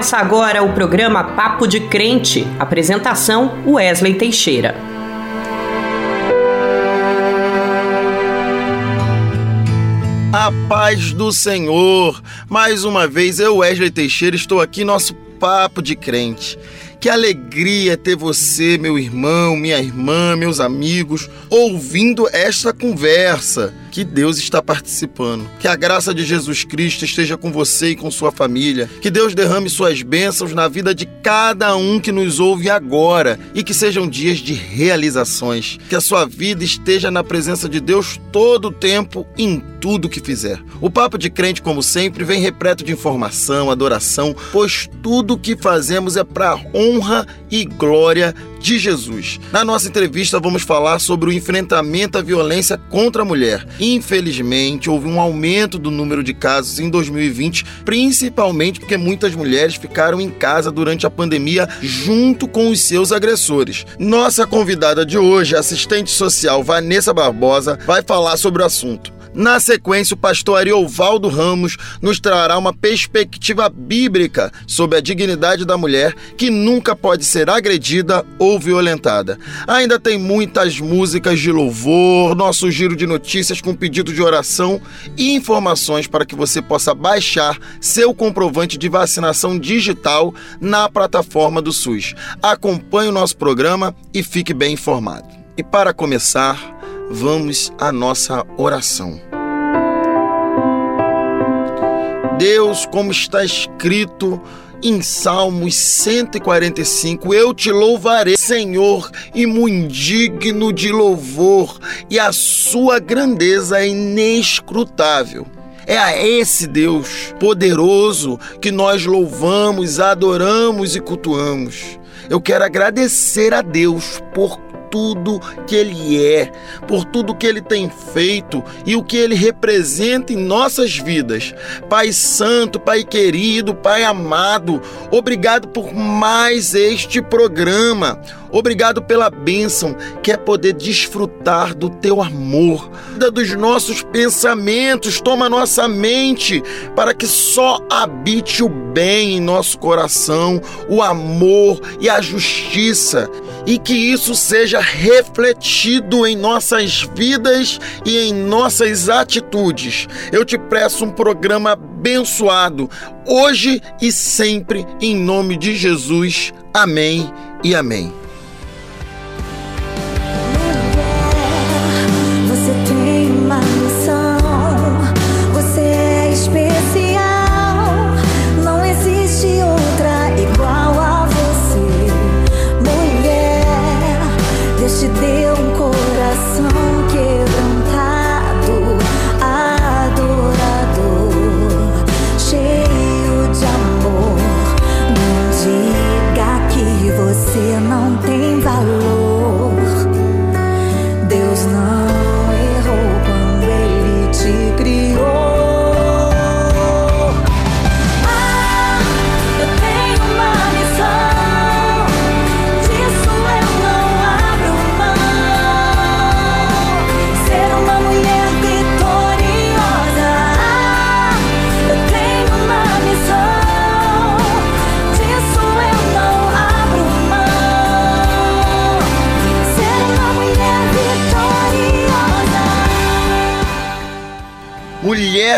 Começa agora o programa Papo de Crente. Apresentação: Wesley Teixeira. A paz do Senhor. Mais uma vez, eu, Wesley Teixeira, estou aqui nosso Papo de Crente. Que alegria ter você, meu irmão, minha irmã, meus amigos, ouvindo esta conversa que Deus está participando. Que a graça de Jesus Cristo esteja com você e com sua família. Que Deus derrame suas bênçãos na vida de cada um que nos ouve agora e que sejam dias de realizações. Que a sua vida esteja na presença de Deus todo o tempo em tudo que fizer. O Papo de Crente, como sempre, vem repleto de informação, adoração, pois tudo que fazemos é para honra e glória de Jesus. Na nossa entrevista, vamos falar sobre o enfrentamento à violência contra a mulher. Infelizmente, houve um aumento do número de casos em 2020, principalmente porque muitas mulheres ficaram em casa durante a pandemia junto com os seus agressores. Nossa convidada de hoje, assistente social Vanessa Barbosa, vai falar sobre o assunto. Na sequência, o pastor Ariovaldo Ramos nos trará uma perspectiva bíblica sobre a dignidade da mulher que nunca pode ser agredida ou violentada. Ainda tem muitas músicas de louvor, nosso giro de notícias com pedido de oração e informações para que você possa baixar seu comprovante de vacinação digital na plataforma do SUS. Acompanhe o nosso programa e fique bem informado. E para começar, vamos à nossa oração. Deus, como está escrito em Salmos 145, eu te louvarei, Senhor, e muito digno de louvor, e a sua grandeza é inescrutável. É a esse Deus poderoso que nós louvamos, adoramos e cultuamos. Eu quero agradecer a Deus por tudo que Ele é, por tudo que Ele tem feito e o que Ele representa em nossas vidas. Pai Santo, Pai querido, Pai amado, obrigado por mais este programa. Obrigado pela bênção que é poder desfrutar do teu amor, dos nossos pensamentos. Toma nossa mente para que só habite o bem em nosso coração, o amor e a justiça, e que isso seja refletido em nossas vidas e em nossas atitudes. Eu te peço um programa abençoado, hoje e sempre, em nome de Jesus. Amém e amém.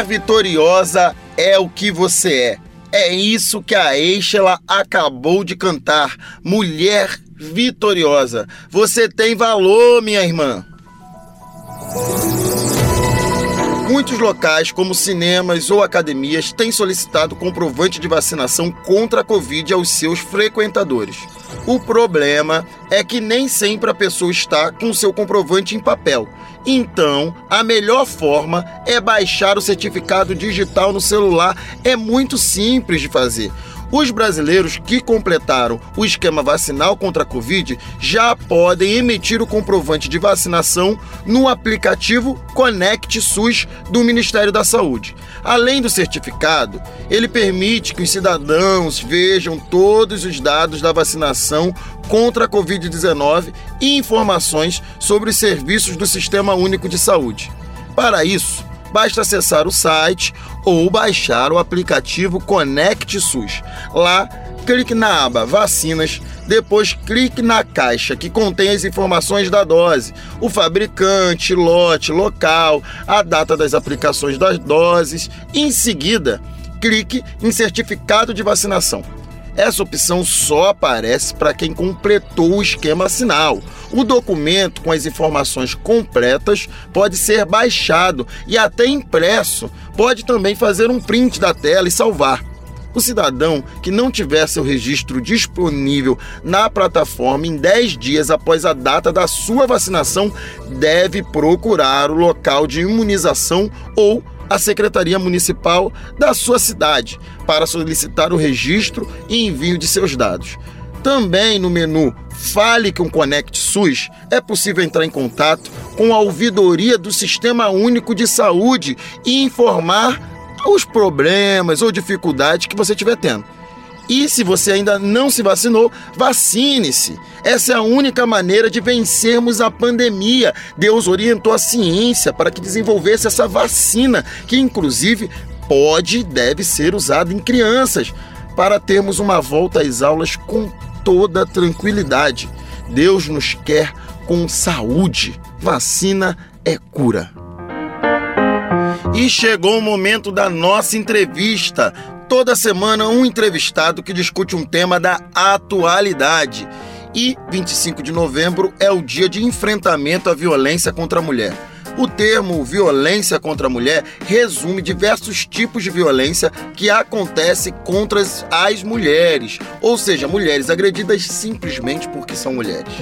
Vitoriosa é o que você é. É isso que a Eichela acabou de cantar. Mulher vitoriosa. Você tem valor, minha irmã. Muitos locais, como cinemas ou academias, têm solicitado comprovante de vacinação contra a Covid aos seus frequentadores. O problema é que nem sempre a pessoa está com seu comprovante em papel. Então, a melhor forma é baixar o certificado digital no celular. É muito simples de fazer. Os brasileiros que completaram o esquema vacinal contra a Covid já podem emitir o comprovante de vacinação no aplicativo Conect SUS do Ministério da Saúde. Além do certificado, ele permite que os cidadãos vejam todos os dados da vacinação contra a Covid-19 e informações sobre os serviços do Sistema Único de Saúde. Para isso, basta acessar o site ou baixar o aplicativo Conect SUS. Lá, clique na aba Vacinas, depois clique na caixa que contém as informações da dose, o fabricante, lote, local, a data das aplicações das doses. Em seguida, clique em Certificado de Vacinação. Essa opção só aparece para quem completou o esquema assinal. O documento com as informações completas pode ser baixado e até impresso. Pode também fazer um print da tela e salvar. O cidadão que não tiver seu registro disponível na plataforma em 10 dias após a data da sua vacinação deve procurar o local de imunização ou a Secretaria Municipal da sua cidade para solicitar o registro e envio de seus dados. Também no menu Fale com Conect SUS é possível entrar em contato com a ouvidoria do Sistema Único de Saúde e informar os problemas ou dificuldades que você estiver tendo. E se você ainda não se vacinou, vacine-se. Essa é a única maneira de vencermos a pandemia. Deus orientou a ciência para que desenvolvesse essa vacina, que inclusive pode e deve ser usada em crianças, para termos uma volta às aulas com toda tranquilidade. Deus nos quer com saúde. Vacina é cura. E chegou o momento da nossa entrevista toda semana um entrevistado que discute um tema da atualidade. E 25 de novembro é o dia de enfrentamento à violência contra a mulher. O termo violência contra a mulher resume diversos tipos de violência que acontece contra as mulheres, ou seja, mulheres agredidas simplesmente porque são mulheres.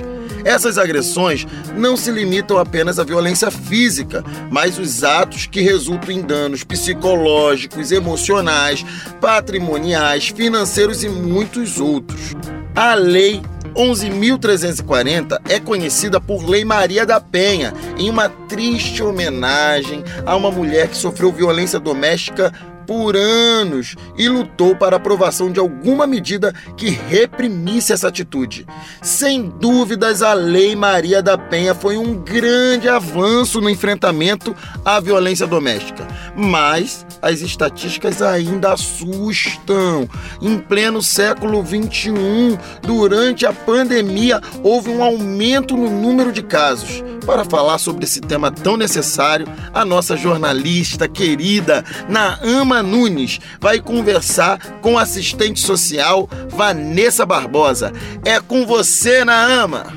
Essas agressões não se limitam apenas à violência física, mas os atos que resultam em danos psicológicos, emocionais, patrimoniais, financeiros e muitos outros. A lei 11.340 é conhecida por Lei Maria da Penha, em uma triste homenagem a uma mulher que sofreu violência doméstica por anos e lutou para a aprovação de alguma medida que reprimisse essa atitude. Sem dúvidas, a Lei Maria da Penha foi um grande avanço no enfrentamento à violência doméstica, mas as estatísticas ainda assustam. Em pleno século XXI, durante a pandemia, houve um aumento no número de casos. Para falar sobre esse tema tão necessário, a nossa jornalista querida Naama Nunes vai conversar com assistente social Vanessa Barbosa. É com você, Naama!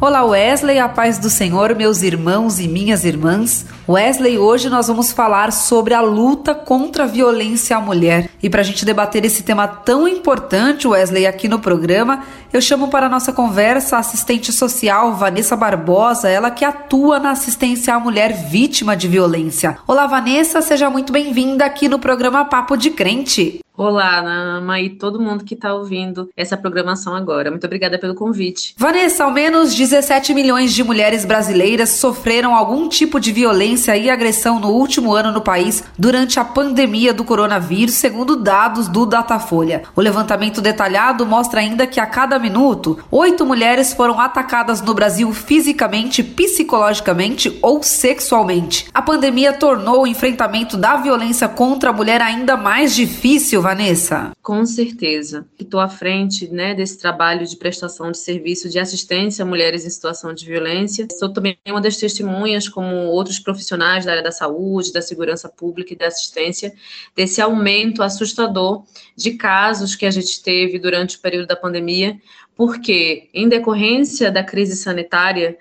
Olá Wesley, a paz do Senhor, meus irmãos e minhas irmãs. Wesley, hoje nós vamos falar sobre a luta contra a violência à mulher. E para a gente debater esse tema tão importante, Wesley, aqui no programa, eu chamo para a nossa conversa a assistente social Vanessa Barbosa, ela que atua na assistência à mulher vítima de violência. Olá, Vanessa, seja muito bem-vinda aqui no programa Papo de Crente. Olá, Nama e todo mundo que está ouvindo essa programação agora. Muito obrigada pelo convite. Vanessa, ao menos 17 milhões de mulheres brasileiras sofreram algum tipo de violência e agressão no último ano no país durante a pandemia do coronavírus, segundo dados do Datafolha. O levantamento detalhado mostra ainda que a cada minuto, oito mulheres foram atacadas no Brasil fisicamente, psicologicamente ou sexualmente. A pandemia tornou o enfrentamento da violência contra a mulher ainda mais difícil, Vanessa? Com certeza. Estou à frente né, desse trabalho de prestação de serviço de assistência a mulheres em situação de violência. Sou também uma das testemunhas, como outros profissionais da área da saúde, da segurança pública e da assistência, desse aumento assustador de casos que a gente teve durante o período da pandemia, porque, em decorrência da crise sanitária,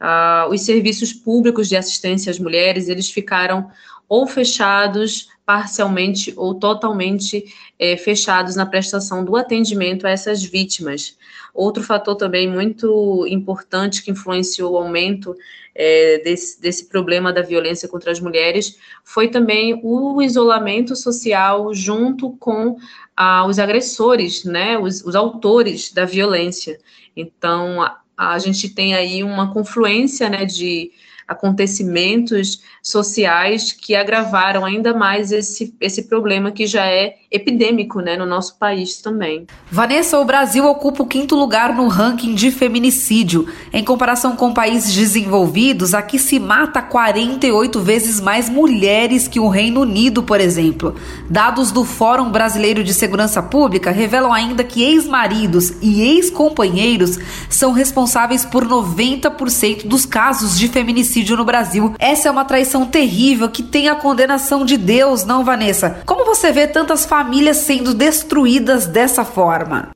uh, os serviços públicos de assistência às mulheres eles ficaram ou fechados parcialmente ou totalmente é, fechados na prestação do atendimento a essas vítimas. Outro fator também muito importante que influenciou o aumento é, desse, desse problema da violência contra as mulheres foi também o isolamento social junto com ah, os agressores, né, os, os autores da violência. Então, a, a gente tem aí uma confluência né, de acontecimentos sociais que agravaram ainda mais esse, esse problema que já é epidêmico né, no nosso país também. Vanessa, o Brasil ocupa o quinto lugar no ranking de feminicídio. Em comparação com países desenvolvidos, aqui se mata 48 vezes mais mulheres que o Reino Unido, por exemplo. Dados do Fórum Brasileiro de Segurança Pública revelam ainda que ex-maridos e ex-companheiros são responsáveis por 90% dos casos de feminicídio no Brasil. Essa é uma traição terrível que tem a condenação de Deus, não, Vanessa? Como você vê tantas famílias sendo destruídas dessa forma?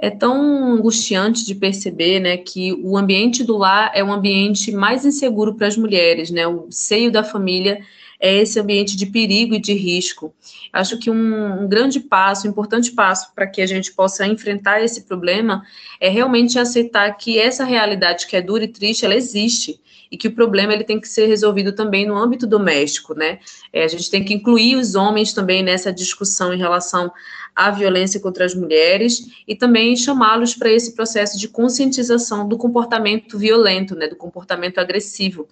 é tão angustiante de perceber, né, que o ambiente do lar é um ambiente mais inseguro para as mulheres, né? O seio da família é esse ambiente de perigo e de risco. Acho que um, um grande passo, um importante passo para que a gente possa enfrentar esse problema é realmente aceitar que essa realidade que é dura e triste, ela existe e que o problema ele tem que ser resolvido também no âmbito doméstico, né? É, a gente tem que incluir os homens também nessa discussão em relação à violência contra as mulheres e também chamá-los para esse processo de conscientização do comportamento violento, né? Do comportamento agressivo.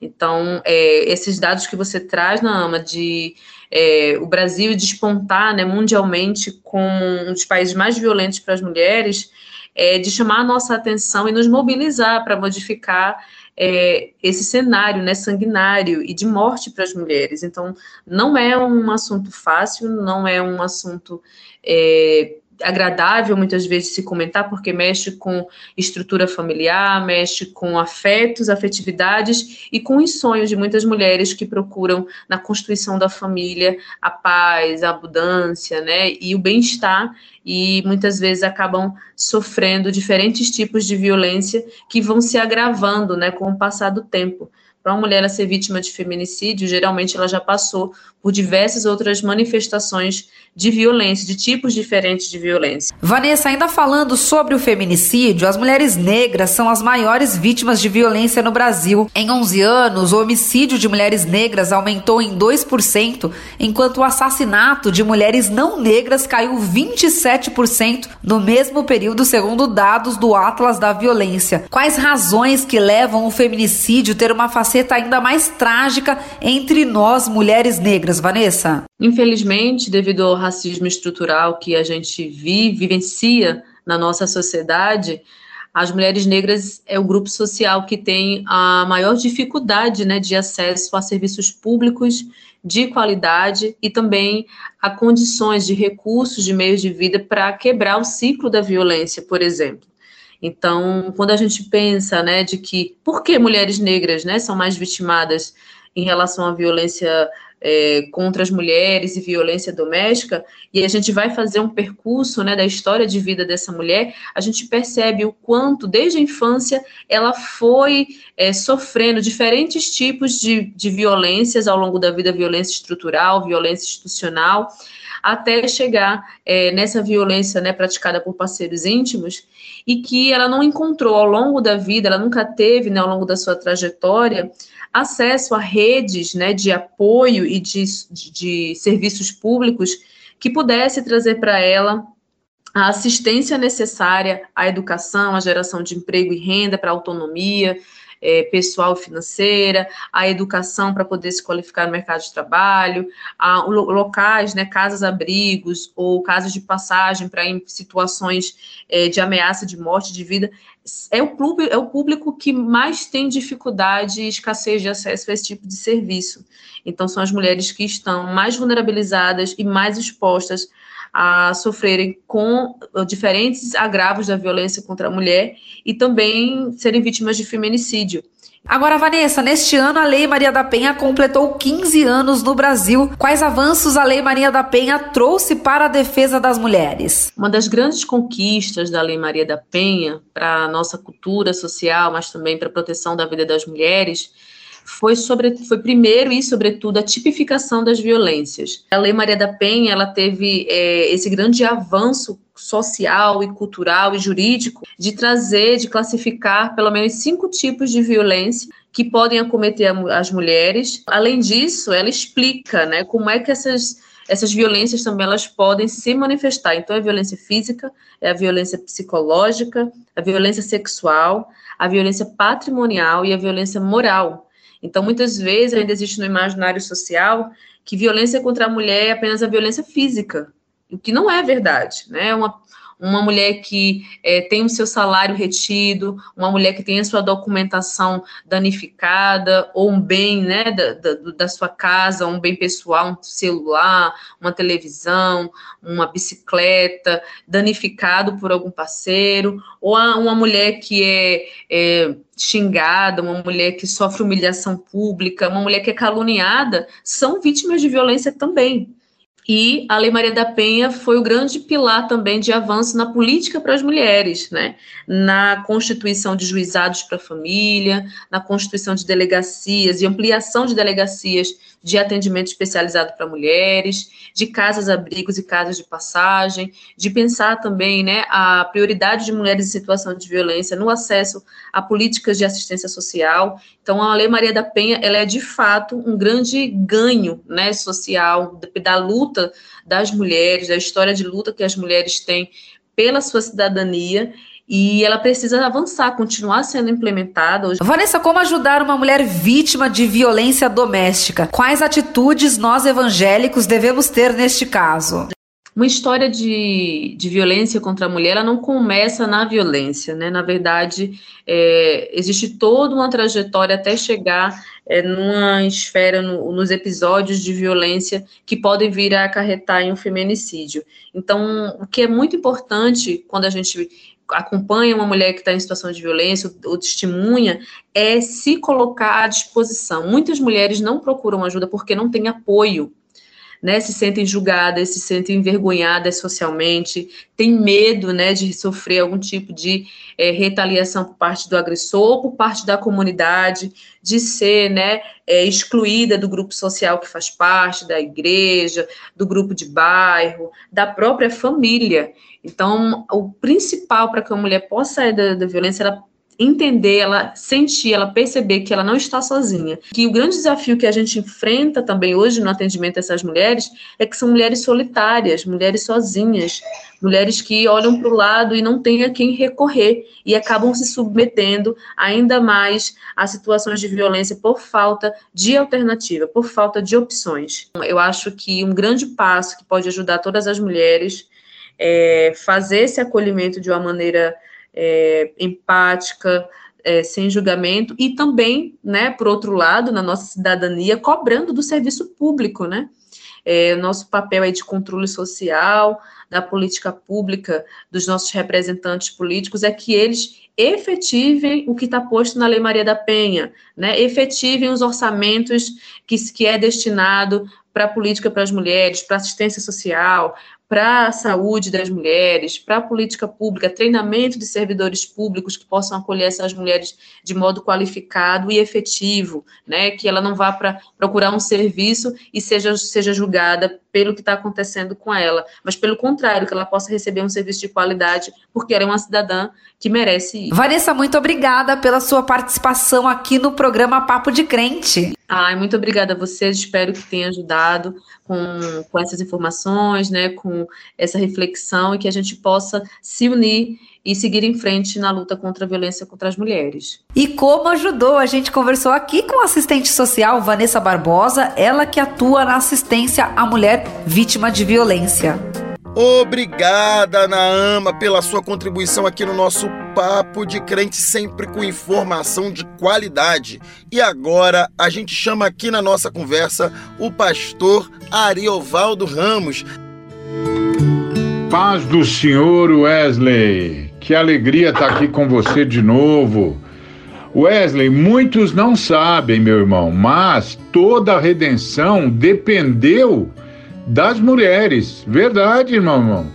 Então, é, esses dados que você traz, na AMA, de é, o Brasil despontar né, mundialmente como um dos países mais violentos para as mulheres, é, de chamar a nossa atenção e nos mobilizar para modificar é, esse cenário né, sanguinário e de morte para as mulheres. Então, não é um assunto fácil, não é um assunto é, agradável muitas vezes se comentar, porque mexe com estrutura familiar, mexe com afetos, afetividades e com os sonhos de muitas mulheres que procuram na constituição da família a paz, a abundância, né, e o bem-estar e muitas vezes acabam sofrendo diferentes tipos de violência que vão se agravando, né, com o passar do tempo. Para uma mulher ser vítima de feminicídio, geralmente ela já passou por diversas outras manifestações de violência, de tipos diferentes de violência. Vanessa, ainda falando sobre o feminicídio, as mulheres negras são as maiores vítimas de violência no Brasil. Em 11 anos, o homicídio de mulheres negras aumentou em 2%, enquanto o assassinato de mulheres não negras caiu 27% no mesmo período, segundo dados do Atlas da Violência. Quais razões que levam o feminicídio a ter uma faceta ainda mais trágica entre nós, mulheres negras, Vanessa? Infelizmente, devido ao racismo estrutural que a gente vive, vivencia na nossa sociedade, as mulheres negras é o grupo social que tem a maior dificuldade né, de acesso a serviços públicos de qualidade e também a condições de recursos, de meios de vida para quebrar o ciclo da violência, por exemplo. Então, quando a gente pensa, né, de que por que mulheres negras, né, são mais vitimadas em relação à violência é, contra as mulheres e violência doméstica, e a gente vai fazer um percurso né, da história de vida dessa mulher, a gente percebe o quanto, desde a infância, ela foi é, sofrendo diferentes tipos de, de violências ao longo da vida, violência estrutural, violência institucional, até chegar é, nessa violência né, praticada por parceiros íntimos, e que ela não encontrou ao longo da vida, ela nunca teve né, ao longo da sua trajetória, acesso a redes né, de apoio e de, de, serviços públicos que pudesse trazer para ela a assistência necessária à educação, à geração de emprego e renda para autonomia, é, pessoal financeira, a educação para poder se qualificar no mercado de trabalho, a, locais, né, casas-abrigos ou casas de passagem para em situações é, de ameaça de morte de vida, é o, público, é o público que mais tem dificuldade e escassez de acesso a esse tipo de serviço. Então, são as mulheres que estão mais vulnerabilizadas e mais expostas a sofrerem com diferentes agravos da violência contra a mulher e também serem vítimas de feminicídio. Agora, Vanessa, neste ano a Lei Maria da Penha completou 15 anos no Brasil. Quais avanços a Lei Maria da Penha trouxe para a defesa das mulheres? Uma das grandes conquistas da Lei Maria da Penha para a nossa cultura social, mas também para a proteção da vida das mulheres, foi, sobre, foi primeiro e, sobretudo, a tipificação das violências. A Lei Maria da Penha ela teve é, esse grande avanço social e cultural e jurídico de trazer, de classificar pelo menos cinco tipos de violência que podem acometer as mulheres. Além disso, ela explica né, como é que essas essas violências também elas podem se manifestar. Então, é a violência física, é a violência psicológica, a violência sexual, a violência patrimonial e a violência moral. Então, muitas vezes ainda existe no imaginário social que violência contra a mulher é apenas a violência física, o que não é verdade, né? Uma, uma mulher que é, tem o seu salário retido, uma mulher que tem a sua documentação danificada, ou um bem né, da, da, da, sua casa, um bem pessoal, um celular, uma televisão, uma bicicleta, danificado por algum parceiro, ou uma mulher que é, é xingada, uma mulher que sofre humilhação pública, uma mulher que é caluniada, são vítimas de violência também. E a Lei Maria da Penha foi o grande pilar também de avanço na política para as mulheres, né? na constituição de juizados para a família, na constituição de delegacias e ampliação de delegacias de atendimento especializado para mulheres, de casas-abrigos e casas de passagem, de pensar também né, a prioridade de mulheres em situação de violência no acesso a políticas de assistência social. Então, a Lei Maria da Penha ela é, de fato, um grande ganho né, social da luta das mulheres, da história de luta que as mulheres têm pela sua cidadania e ela precisa avançar, continuar sendo implementada. Vanessa, como ajudar uma mulher vítima de violência doméstica? Quais atitudes nós evangélicos devemos ter neste caso? Uma história de, de violência contra a mulher, ela não começa na violência, né? Na verdade, é, existe toda uma trajetória até chegar é, numa esfera, no, nos episódios de violência que podem vir a acarretar em um feminicídio. Então, o que é muito importante quando a gente acompanha uma mulher que está em situação de violência ou testemunha é se colocar à disposição. Muitas mulheres não procuram ajuda porque não têm apoio né, se sentem julgadas, se sentem envergonhadas socialmente, têm medo, né, de sofrer algum tipo de é, retaliação por parte do agressor, por parte da comunidade, de ser, né, é, excluída do grupo social que faz parte, da igreja, do grupo de bairro, da própria família. Então, o principal para que a mulher possa sair da, da violência, ela entender, ela sentir, ela perceber que ela não está sozinha. Que o grande desafio que a gente enfrenta também hoje no atendimento a essas mulheres é que são mulheres solitárias, mulheres sozinhas, mulheres que olham para o lado e não têm a quem recorrer e acabam se submetendo ainda mais a situações de violência por falta de alternativa, por falta de opções. Eu acho que um grande passo que pode ajudar todas as mulheres é fazer esse acolhimento de uma maneira é, empática, é, sem julgamento, e também, né, por outro lado, na nossa cidadania, cobrando do serviço público, né? É, nosso papel é de controle social, da política pública, dos nossos representantes políticos, é que eles efetivem o que está posto na Lei Maria da Penha, né? efetivem os orçamentos que, que é destinado para a política para as mulheres, para assistência social, para a saúde das mulheres, para a política pública, treinamento de servidores públicos que possam acolher essas mulheres de modo qualificado e efetivo, né? Que ela não vá para procurar um serviço e seja, seja julgada pelo que está acontecendo com ela, mas pelo contrário, que ela possa receber um serviço de qualidade, porque ela é uma cidadã que merece isso. Vanessa, muito obrigada pela sua participação aqui no programa Papo de Crente. Ai, muito obrigada a vocês, espero que tenha ajudado com, com essas informações, né, com essa reflexão e que a gente possa se unir e seguir em frente na luta contra a violência contra as mulheres. E como ajudou? A gente conversou aqui com a assistente social Vanessa Barbosa, ela que atua na assistência à mulher vítima de violência. Obrigada, Naama, pela sua contribuição aqui no nosso Papo de Crente, sempre com informação de qualidade. E agora a gente chama aqui na nossa conversa o pastor Ariovaldo Ramos. Paz do Senhor Wesley, que alegria estar aqui com você de novo. Wesley, muitos não sabem, meu irmão, mas toda a redenção dependeu das mulheres. Verdade, irmão, irmão.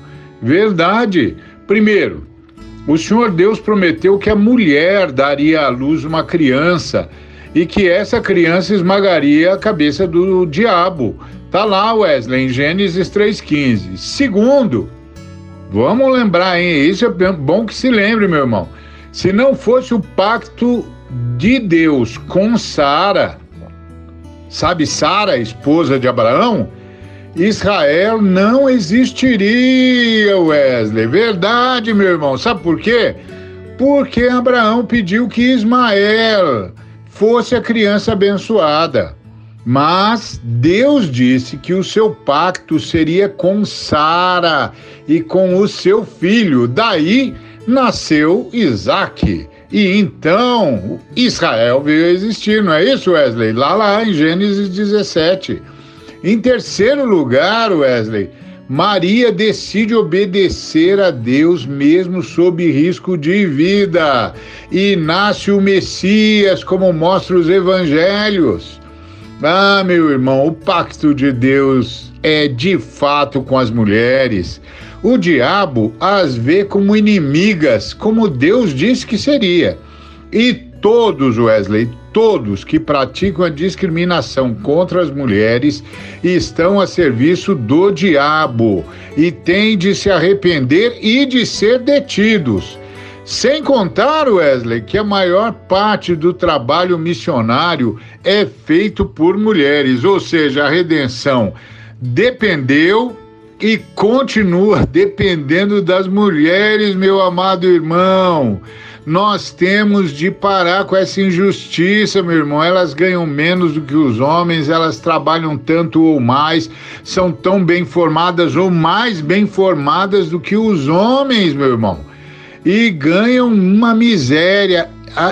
Verdade. Primeiro, o Senhor Deus prometeu que a mulher daria à luz uma criança e que essa criança esmagaria a cabeça do diabo. Tá lá, Wesley, em Gênesis 3,15. Segundo, vamos lembrar, hein? Isso é bom que se lembre, meu irmão. Se não fosse o pacto de Deus com Sara, sabe Sara, esposa de Abraão? Israel não existiria, Wesley. Verdade, meu irmão. Sabe por quê? Porque Abraão pediu que Ismael, fosse a criança abençoada. Mas Deus disse que o seu pacto seria com Sara e com o seu filho. Daí nasceu Isaac. E então Israel veio a existir, não é isso, Wesley? Lá, lá em Gênesis 17. Em terceiro lugar, Wesley, Maria decide obedecer a Deus mesmo sob risco de vida. E nasce o Messias, como mostra os evangelhos. Ah, meu irmão, o pacto de Deus é de fato com as mulheres. O diabo as vê como inimigas, como Deus disse que seria. E todos, Wesley, todos que praticam a discriminação contra as mulheres estão a serviço do diabo e têm de se arrepender e de ser detidos. Sem contar, Wesley, que a maior parte do trabalho missionário é feito por mulheres, ou seja, a redenção dependeu e continua dependendo das mulheres, meu amado irmão. Nós temos de parar com essa injustiça, meu irmão. Elas ganham menos do que os homens, elas trabalham tanto ou mais, são tão bem formadas ou mais bem formadas do que os homens, meu irmão e ganham uma miséria.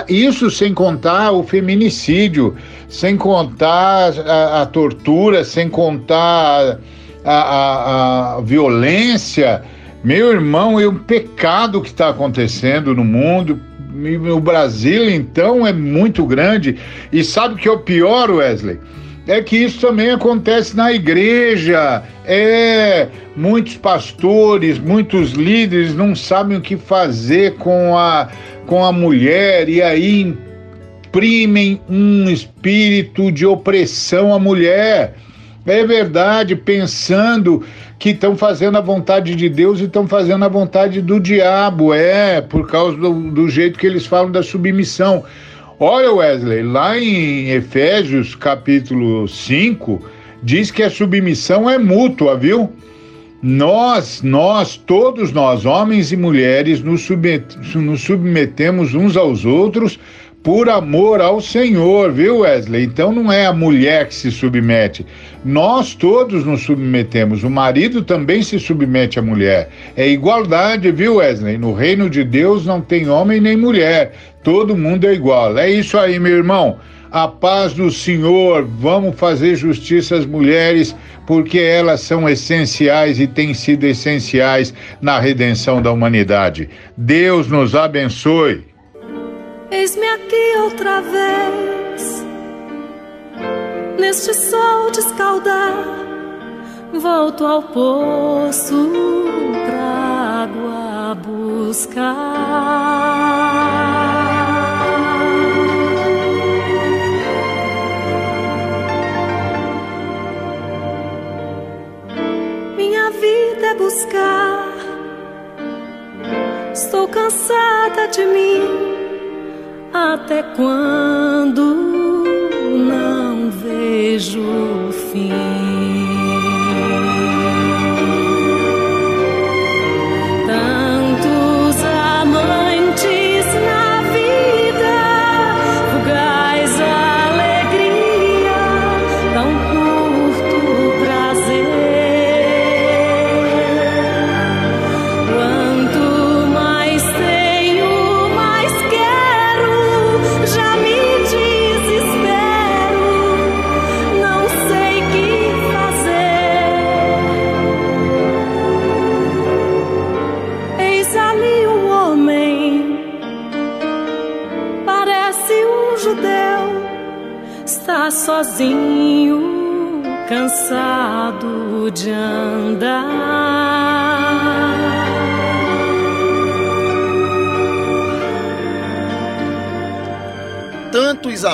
Isso sem contar o feminicídio, sem contar a, a tortura, sem contar a, a, a, violência. Meu irmão, é um pecado que está acontecendo no mundo. O Brasil, então, é muito grande. E sabe o que é o pior, Wesley? é que isso também acontece na igreja. É, muitos pastores, muitos líderes não sabem o que fazer com a, com a mulher e aí imprimem um espírito de opressão à mulher. É verdade, pensando que estão fazendo a vontade de Deus e estão fazendo a vontade do diabo. É, por causa do, do jeito que eles falam da submissão. Olha, Wesley, lá em Efésios capítulo 5, diz que a submissão é mútua, viu? Nós, nós, todos nós, homens e mulheres, nos, nos submetemos uns aos outros por amor ao Senhor, viu, Wesley? Então não é a mulher que se submete. Nós todos nos submetemos. O marido também se submete à mulher. É igualdade, viu, Wesley? No reino de Deus não tem homem nem mulher. Todo mundo é igual. É isso aí, meu irmão. A paz do Senhor. Vamos fazer justiça às mulheres, porque elas são essenciais e têm sido essenciais na redenção da humanidade. Deus nos abençoe. Eis-me aqui outra vez, neste sol de escaldar, volto ao poço pra água buscar. Minha vida é buscar, estou cansada de mim até quando não vejo o fim.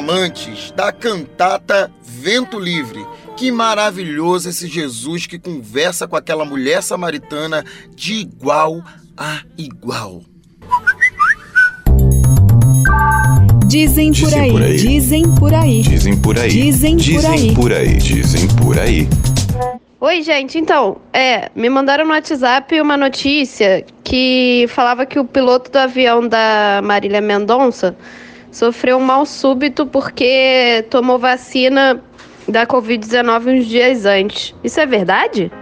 Amantes da cantata Vento Livre. Que maravilhoso esse Jesus que conversa com aquela mulher samaritana de igual a igual. Dizem por aí, por aí, dizem por aí. Dizem por aí. Dizem por aí. por aí. Dizem por aí. Oi, gente. Então, é, me mandaram no WhatsApp uma notícia que falava que o piloto do avião da Marília Mendonça sofreu um mal súbito porque tomou vacina da Covid-19 uns dias antes. Isso é verdade?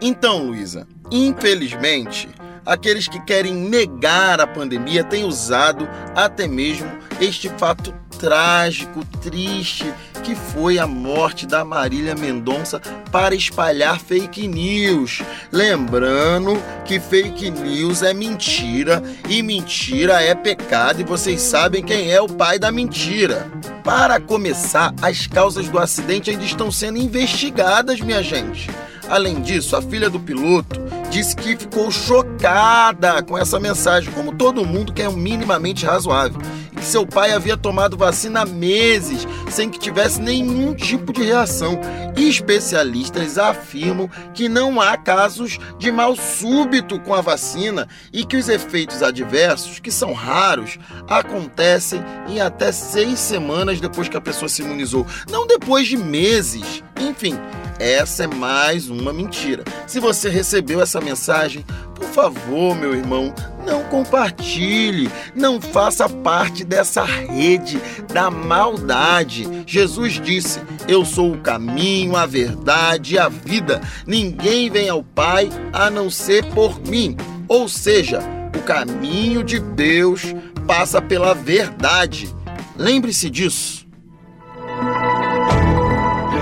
Então, Luísa, infelizmente, aqueles que querem negar a pandemia têm usado até mesmo este fato trágico, triste, que foi a morte da Marília Mendonça para espalhar fake news. Lembrando que fake news é mentira e mentira é pecado e vocês sabem quem é o pai da mentira. Para começar, as causas do acidente ainda estão sendo investigadas, minha gente. Além disso, a filha do piloto disse que ficou chocada com essa mensagem, como todo mundo que é minimamente razoável, e que seu pai havia tomado vacina há meses sem que tivesse nenhum tipo de reação. E especialistas afirmam que não há casos de mal súbito com a vacina e que os efeitos adversos, que são raros, acontecem em até seis semanas depois que a pessoa se imunizou, não depois de meses. Enfim, essa é mais uma mentira. Se você recebeu essa mensagem, por favor, meu irmão, não compartilhe, não faça parte dessa rede da maldade. Jesus disse: Eu sou o caminho, a verdade e a vida. Ninguém vem ao Pai a não ser por mim. Ou seja, o caminho de Deus passa pela verdade. Lembre-se disso.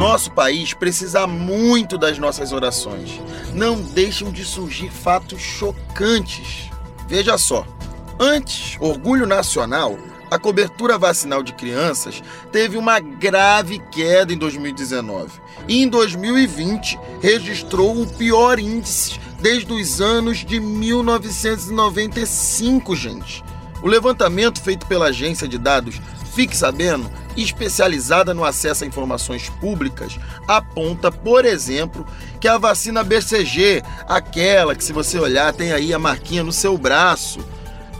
Nosso país precisa muito das nossas orações. Não deixem de surgir fatos chocantes. Veja só, antes, orgulho nacional, a cobertura vacinal de crianças teve uma grave queda em 2019 e em 2020 registrou o pior índice desde os anos de 1995, gente. O levantamento feito pela agência de dados Fique Sabendo especializada no acesso a informações públicas, aponta, por exemplo, que a vacina BCG, aquela que se você olhar tem aí a marquinha no seu braço,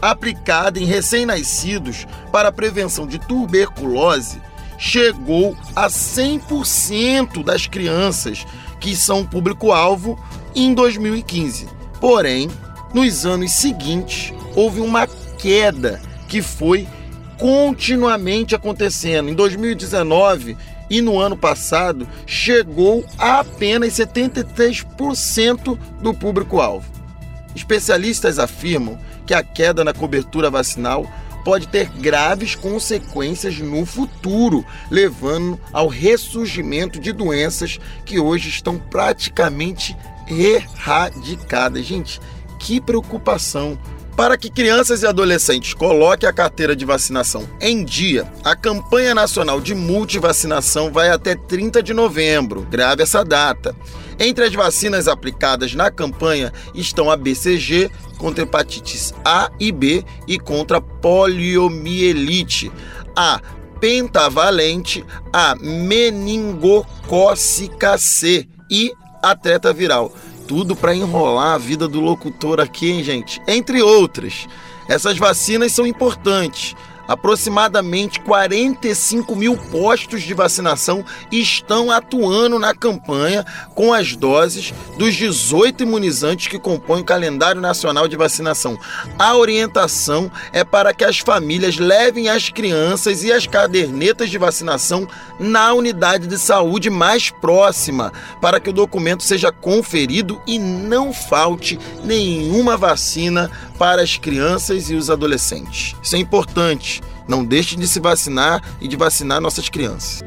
aplicada em recém-nascidos para a prevenção de tuberculose, chegou a 100% das crianças que são público-alvo em 2015. Porém, nos anos seguintes, houve uma queda que foi continuamente acontecendo. Em 2019 e no ano passado, chegou a apenas 73% do público-alvo. Especialistas afirmam que a queda na cobertura vacinal pode ter graves consequências no futuro, levando ao ressurgimento de doenças que hoje estão praticamente erradicadas. Gente, que preocupação! Para que crianças e adolescentes coloquem a carteira de vacinação em dia, a campanha nacional de multivacinação vai até 30 de novembro. Grave essa data. Entre as vacinas aplicadas na campanha estão a BCG contra hepatites A e B e contra poliomielite, a pentavalente, a meningocócica C e a treta viral. Tudo para enrolar a vida do locutor aqui, hein, gente? Entre outras. Essas vacinas são importantes aproximadamente 45 mil postos de vacinação estão atuando na campanha com as doses dos 18 imunizantes que compõem o calendário nacional de vacinação. A orientação é para que as famílias levem as crianças e as cadernetas de vacinação na unidade de saúde mais próxima, para que o documento seja conferido e não falte nenhuma vacina para as crianças e os adolescentes. Isso é importante. Não deixe de se vacinar e de vacinar nossas crianças.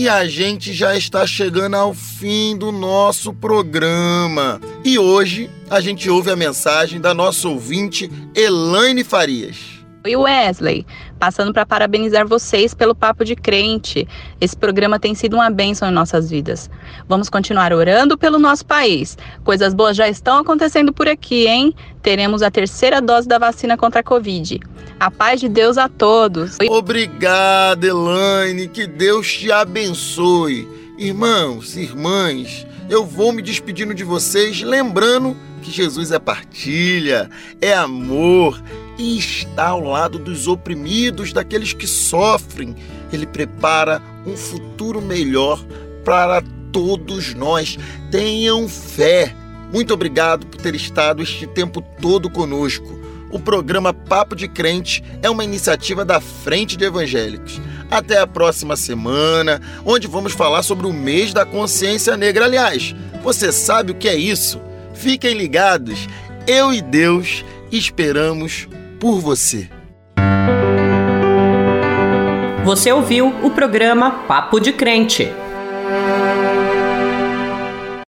E a gente já está chegando ao fim do nosso programa. E hoje a gente ouve a mensagem da nossa ouvinte Elaine Farias. Oi, Wesley. Passando para parabenizar vocês pelo Papo de Crente. Esse programa tem sido uma bênção em nossas vidas. Vamos continuar orando pelo nosso país. Coisas boas já estão acontecendo por aqui, hein? Teremos a terceira dose da vacina contra a Covid. A paz de Deus a todos. Obrigada, Elaine. Que Deus te abençoe. Irmãos, irmãs, eu vou me despedindo de vocês, lembrando que Jesus é partilha, é amor e está ao lado dos oprimidos, daqueles que sofrem. Ele prepara um futuro melhor para todos nós. Tenham fé. Muito obrigado por ter estado este tempo todo conosco. O programa Papo de Crente é uma iniciativa da Frente de Evangélicos. Até a próxima semana, onde vamos falar sobre o mês da consciência negra. Aliás, você sabe o que é isso? Fiquem ligados. Eu e Deus esperamos por você. Você ouviu o programa Papo de Crente.